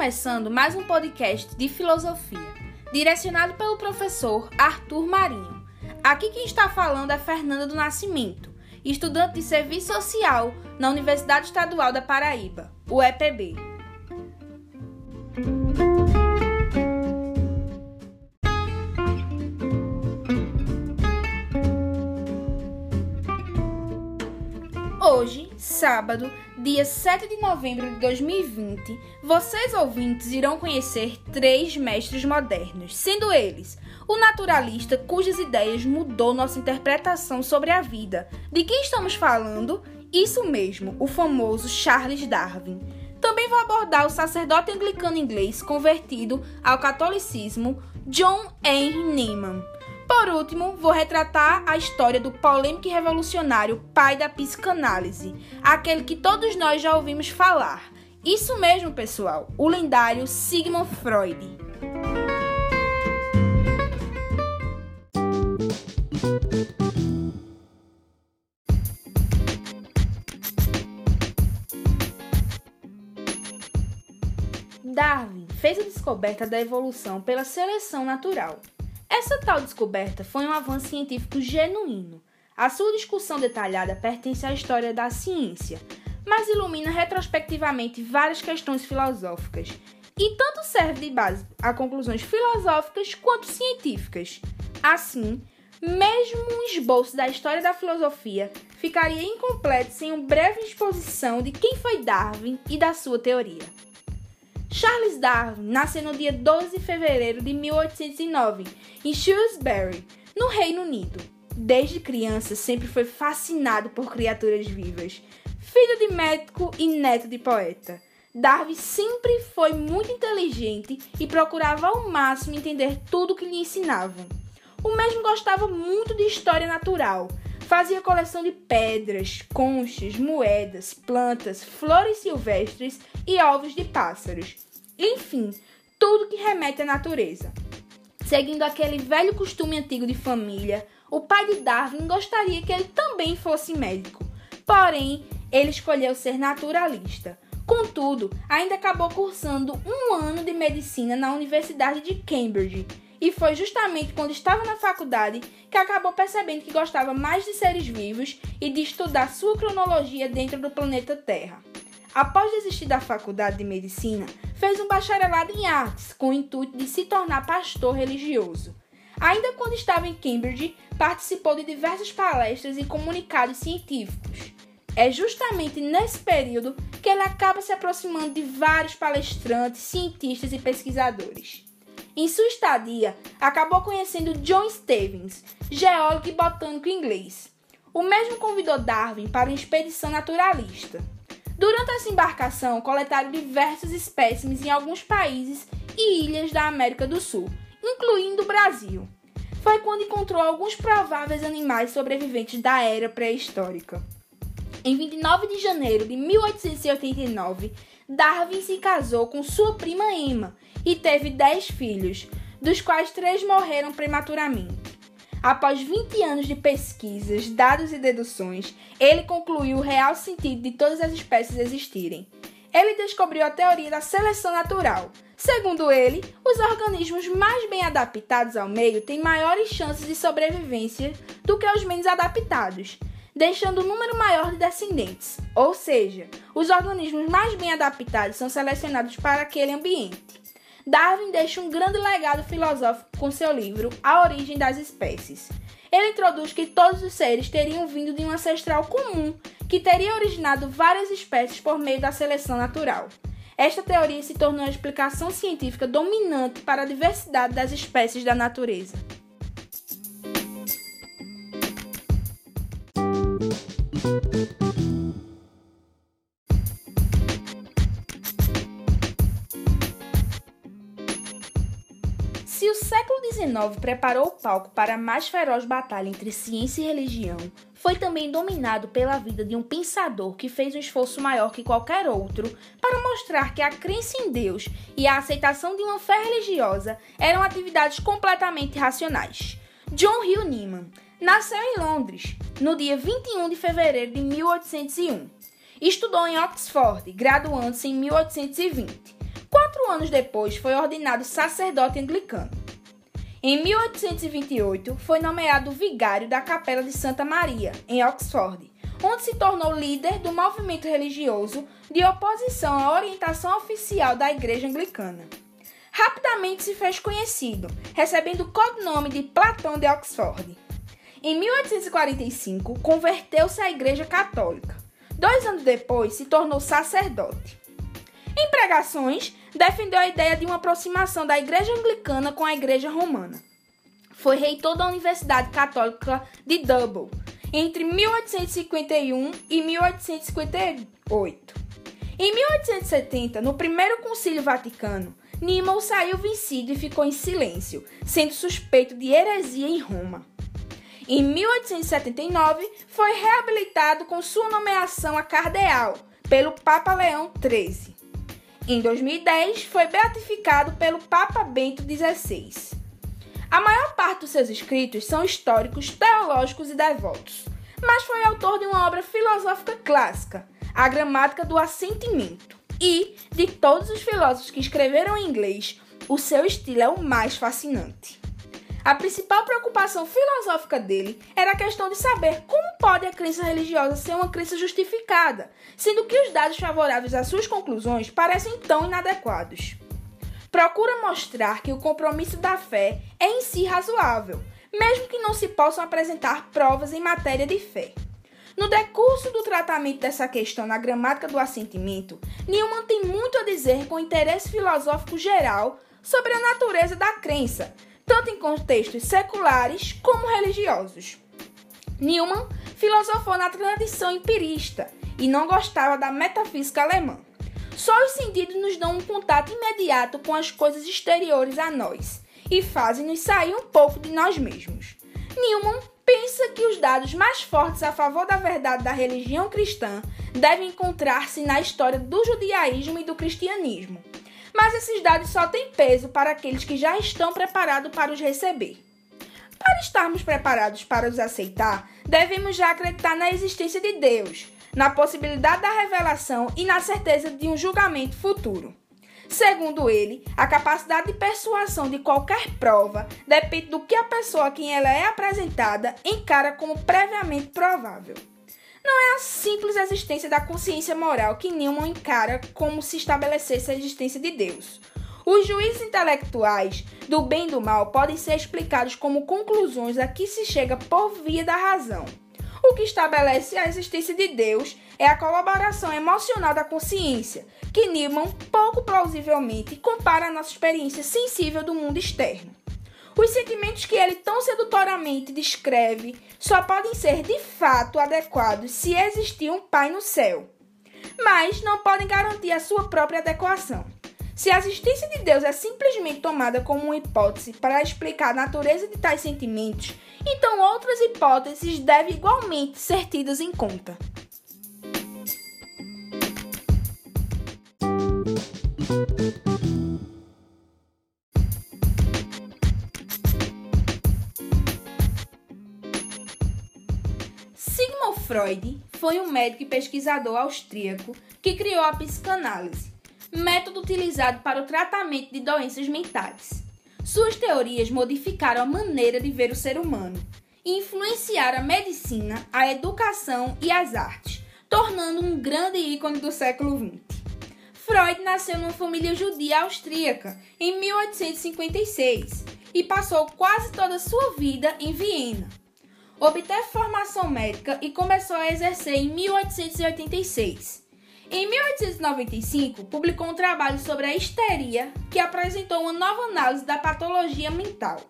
começando mais um podcast de filosofia, direcionado pelo professor Arthur Marinho. Aqui quem está falando é Fernanda do Nascimento, estudante de Serviço Social na Universidade Estadual da Paraíba, o EPB. Sábado, dia 7 de novembro de 2020, vocês ouvintes irão conhecer três mestres modernos, sendo eles o naturalista cujas ideias mudou nossa interpretação sobre a vida. De quem estamos falando? Isso mesmo, o famoso Charles Darwin. Também vou abordar o sacerdote anglicano inglês convertido ao catolicismo, John Henry Newman. Por último, vou retratar a história do polêmico e revolucionário pai da psicanálise, aquele que todos nós já ouvimos falar. Isso mesmo, pessoal, o lendário Sigmund Freud. Darwin fez a descoberta da evolução pela seleção natural. Essa tal descoberta foi um avanço científico genuíno. A sua discussão detalhada pertence à história da ciência, mas ilumina retrospectivamente várias questões filosóficas e tanto serve de base a conclusões filosóficas quanto científicas. Assim, mesmo um esboço da história da filosofia ficaria incompleto sem uma breve exposição de quem foi Darwin e da sua teoria. Charles Darwin nasceu no dia 12 de fevereiro de 1809 em Shrewsbury, no Reino Unido. Desde criança sempre foi fascinado por criaturas vivas. Filho de médico e neto de poeta, Darwin sempre foi muito inteligente e procurava ao máximo entender tudo o que lhe ensinavam. O mesmo gostava muito de história natural. Fazia coleção de pedras, conchas, moedas, plantas, flores silvestres e ovos de pássaros. Enfim, tudo que remete à natureza. Seguindo aquele velho costume antigo de família, o pai de Darwin gostaria que ele também fosse médico. Porém, ele escolheu ser naturalista. Contudo, ainda acabou cursando um ano de medicina na Universidade de Cambridge. E foi justamente quando estava na faculdade que acabou percebendo que gostava mais de seres vivos e de estudar sua cronologia dentro do planeta Terra. Após desistir da faculdade de medicina, fez um bacharelado em artes com o intuito de se tornar pastor religioso. Ainda quando estava em Cambridge, participou de diversas palestras e comunicados científicos. É justamente nesse período que ele acaba se aproximando de vários palestrantes, cientistas e pesquisadores. Em sua estadia, acabou conhecendo John Stevens, geólogo e botânico inglês. O mesmo convidou Darwin para uma expedição naturalista. Durante essa embarcação, coletaram diversos espécimes em alguns países e ilhas da América do Sul, incluindo o Brasil. Foi quando encontrou alguns prováveis animais sobreviventes da era pré-histórica. Em 29 de janeiro de 1889, Darwin se casou com sua prima Emma e teve 10 filhos, dos quais três morreram prematuramente. Após 20 anos de pesquisas, dados e deduções, ele concluiu o real sentido de todas as espécies existirem. Ele descobriu a teoria da seleção natural. Segundo ele, os organismos mais bem adaptados ao meio têm maiores chances de sobrevivência do que os menos adaptados, deixando um número maior de descendentes. Ou seja, os organismos mais bem adaptados são selecionados para aquele ambiente. Darwin deixa um grande legado filosófico com seu livro A Origem das Espécies. Ele introduz que todos os seres teriam vindo de um ancestral comum que teria originado várias espécies por meio da seleção natural. Esta teoria se tornou a explicação científica dominante para a diversidade das espécies da natureza. Se o século XIX preparou o palco para a mais feroz batalha entre ciência e religião, foi também dominado pela vida de um pensador que fez um esforço maior que qualquer outro para mostrar que a crença em Deus e a aceitação de uma fé religiosa eram atividades completamente racionais. John Hill Newman nasceu em Londres no dia 21 de fevereiro de 1801. Estudou em Oxford, graduando-se em 1820 Quatro anos depois, foi ordenado sacerdote anglicano. Em 1828, foi nomeado vigário da Capela de Santa Maria, em Oxford, onde se tornou líder do movimento religioso de oposição à orientação oficial da Igreja Anglicana. Rapidamente se fez conhecido, recebendo o codinome de Platão de Oxford. Em 1845, converteu-se à Igreja Católica. Dois anos depois, se tornou sacerdote. Pregações, defendeu a ideia de uma aproximação da Igreja Anglicana com a Igreja Romana. Foi reitor da Universidade Católica de Dublin entre 1851 e 1858. Em 1870, no primeiro Concílio Vaticano, Nimmo saiu vencido e ficou em silêncio, sendo suspeito de heresia em Roma. Em 1879, foi reabilitado com sua nomeação a cardeal pelo Papa Leão XIII. Em 2010, foi beatificado pelo Papa Bento XVI. A maior parte dos seus escritos são históricos, teológicos e devotos, mas foi autor de uma obra filosófica clássica, A Gramática do Assentimento. E, de todos os filósofos que escreveram em inglês, o seu estilo é o mais fascinante. A principal preocupação filosófica dele era a questão de saber como pode a crença religiosa ser uma crença justificada, sendo que os dados favoráveis às suas conclusões parecem tão inadequados. Procura mostrar que o compromisso da fé é em si razoável, mesmo que não se possam apresentar provas em matéria de fé. No decurso do tratamento dessa questão na gramática do assentimento, Newman tem muito a dizer com interesse filosófico geral sobre a natureza da crença, tanto em contextos seculares como religiosos. Newman filosofou na tradição empirista e não gostava da metafísica alemã. Só os sentidos nos dão um contato imediato com as coisas exteriores a nós e fazem-nos sair um pouco de nós mesmos. Newman pensa que os dados mais fortes a favor da verdade da religião cristã devem encontrar-se na história do judaísmo e do cristianismo mas esses dados só têm peso para aqueles que já estão preparados para os receber. Para estarmos preparados para os aceitar, devemos já acreditar na existência de Deus, na possibilidade da revelação e na certeza de um julgamento futuro. Segundo ele, a capacidade de persuasão de qualquer prova depende do que a pessoa a quem ela é apresentada encara como previamente provável. Não é a simples existência da consciência moral que Newman encara como se estabelecesse a existência de Deus. Os juízes intelectuais do bem e do mal podem ser explicados como conclusões a que se chega por via da razão. O que estabelece a existência de Deus é a colaboração emocional da consciência, que Newman, pouco plausivelmente, compara à nossa experiência sensível do mundo externo. Os sentimentos que ele tão sedutoramente descreve só podem ser de fato adequados se existir um Pai no céu, mas não podem garantir a sua própria adequação. Se a existência de Deus é simplesmente tomada como uma hipótese para explicar a natureza de tais sentimentos, então outras hipóteses devem igualmente ser tidas em conta. Freud foi um médico e pesquisador austríaco que criou a psicanálise, método utilizado para o tratamento de doenças mentais. Suas teorias modificaram a maneira de ver o ser humano e influenciaram a medicina, a educação e as artes, tornando um grande ícone do século XX. Freud nasceu numa família judia austríaca em 1856 e passou quase toda a sua vida em Viena, obteve formação médica e começou a exercer em 1886. Em 1895, publicou um trabalho sobre a histeria que apresentou uma nova análise da patologia mental.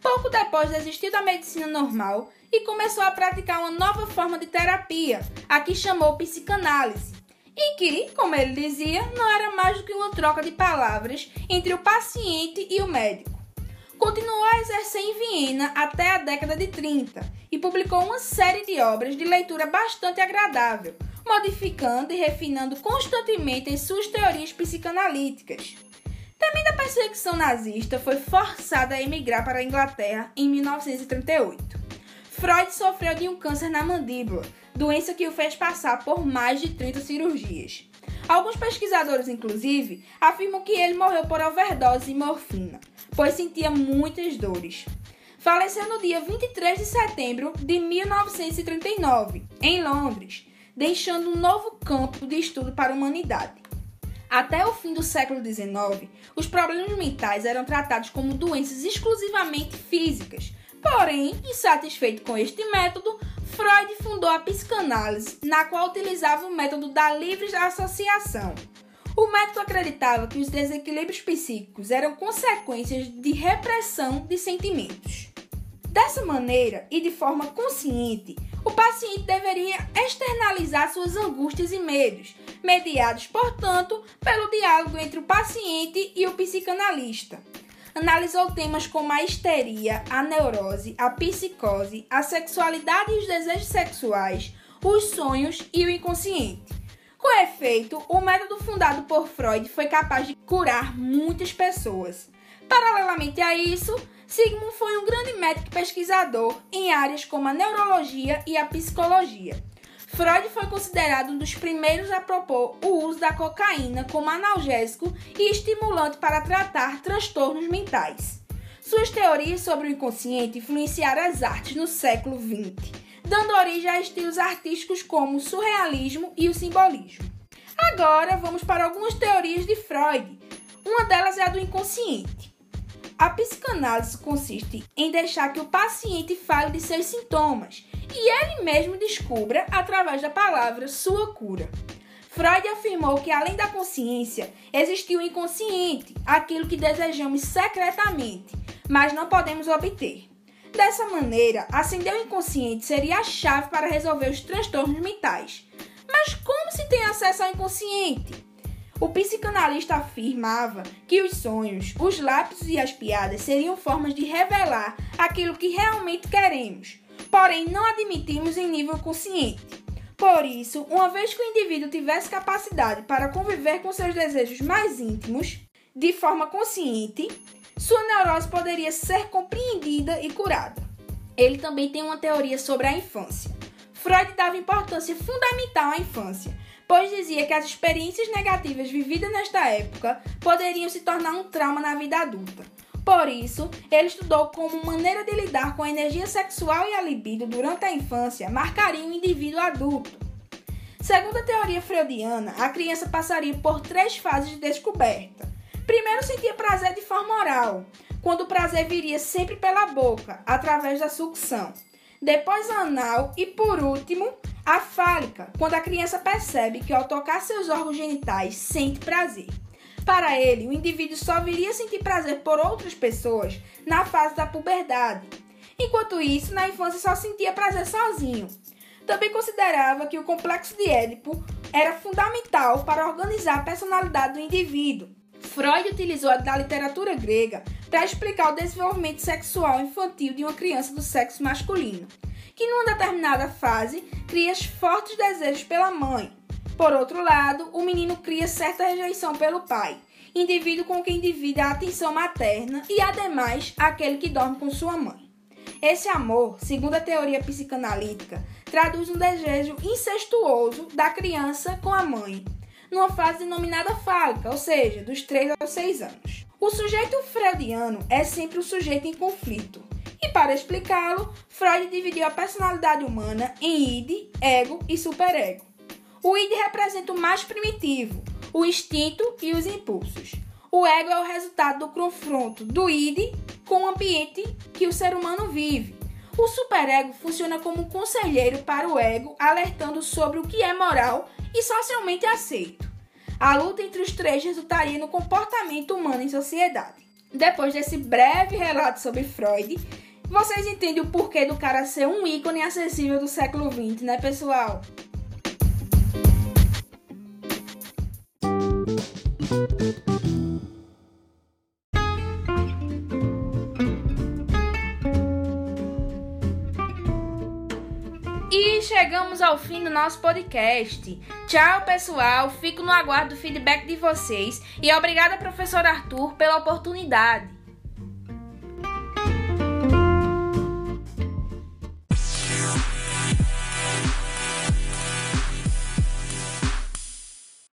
Pouco depois desistiu da medicina normal e começou a praticar uma nova forma de terapia, a que chamou psicanálise, e que, como ele dizia, não era mais do que uma troca de palavras entre o paciente e o médico. Continuou a exercer em Viena até a década de 30 e publicou uma série de obras de leitura bastante agradável, modificando e refinando constantemente as suas teorias psicanalíticas. Também da perseguição nazista, foi forçado a emigrar para a Inglaterra em 1938. Freud sofreu de um câncer na mandíbula, doença que o fez passar por mais de 30 cirurgias. Alguns pesquisadores, inclusive, afirmam que ele morreu por overdose de morfina, pois sentia muitas dores. Faleceu no dia 23 de setembro de 1939, em Londres, deixando um novo campo de estudo para a humanidade. Até o fim do século XIX, os problemas mentais eram tratados como doenças exclusivamente físicas. Porém, insatisfeito com este método, Freud fundou a psicanálise, na qual utilizava o método da livre associação. O método acreditava que os desequilíbrios psíquicos eram consequências de repressão de sentimentos. Dessa maneira e de forma consciente, o paciente deveria externalizar suas angústias e medos, mediados, portanto, pelo diálogo entre o paciente e o psicanalista. Analisou temas como a histeria, a neurose, a psicose, a sexualidade e os desejos sexuais, os sonhos e o inconsciente. Com efeito, o método fundado por Freud foi capaz de curar muitas pessoas. Paralelamente a isso, Sigmund foi um grande médico e pesquisador em áreas como a neurologia e a psicologia. Freud foi considerado um dos primeiros a propor o uso da cocaína como analgésico e estimulante para tratar transtornos mentais. Suas teorias sobre o inconsciente influenciaram as artes no século XX, dando origem a estilos artísticos como o surrealismo e o simbolismo. Agora vamos para algumas teorias de Freud. Uma delas é a do inconsciente. A psicanálise consiste em deixar que o paciente fale de seus sintomas e ele mesmo descubra, através da palavra, sua cura. Freud afirmou que, além da consciência, existe o inconsciente, aquilo que desejamos secretamente, mas não podemos obter. Dessa maneira, acender o inconsciente seria a chave para resolver os transtornos mentais. Mas como se tem acesso ao inconsciente? O psicanalista afirmava que os sonhos, os lápis e as piadas seriam formas de revelar aquilo que realmente queremos, porém não admitimos em nível consciente. Por isso, uma vez que o indivíduo tivesse capacidade para conviver com seus desejos mais íntimos de forma consciente, sua neurose poderia ser compreendida e curada. Ele também tem uma teoria sobre a infância. Freud dava importância fundamental à infância, pois dizia que as experiências negativas vividas nesta época poderiam se tornar um trauma na vida adulta. Por isso, ele estudou como maneira de lidar com a energia sexual e a libido durante a infância marcaria o indivíduo adulto. Segundo a teoria freudiana, a criança passaria por três fases de descoberta. Primeiro, sentia prazer de forma oral, quando o prazer viria sempre pela boca, através da sucção. Depois, anal e, por último, a fálica, quando a criança percebe que ao tocar seus órgãos genitais sente prazer. Para ele, o indivíduo só viria sentir prazer por outras pessoas na fase da puberdade. Enquanto isso, na infância só sentia prazer sozinho. Também considerava que o complexo de Édipo era fundamental para organizar a personalidade do indivíduo. Freud utilizou da literatura grega para explicar o desenvolvimento sexual infantil de uma criança do sexo masculino que numa determinada fase cria fortes desejos pela mãe. Por outro lado, o menino cria certa rejeição pelo pai, indivíduo com quem divide a atenção materna e, ademais, aquele que dorme com sua mãe. Esse amor, segundo a teoria psicanalítica, traduz um desejo incestuoso da criança com a mãe, numa fase denominada fálica, ou seja, dos 3 aos 6 anos. O sujeito freudiano é sempre o sujeito em conflito, e para explicá-lo, Freud dividiu a personalidade humana em id, ego e superego. O id representa o mais primitivo, o instinto e os impulsos. O ego é o resultado do confronto do id com o ambiente que o ser humano vive. O superego funciona como um conselheiro para o ego, alertando sobre o que é moral e socialmente aceito. A luta entre os três resultaria no comportamento humano em sociedade. Depois desse breve relato sobre Freud, vocês entendem o porquê do cara ser um ícone acessível do século XX, né, pessoal? Chegamos ao fim do nosso podcast. Tchau, pessoal. Fico no aguardo do feedback de vocês e obrigada, professor Arthur, pela oportunidade.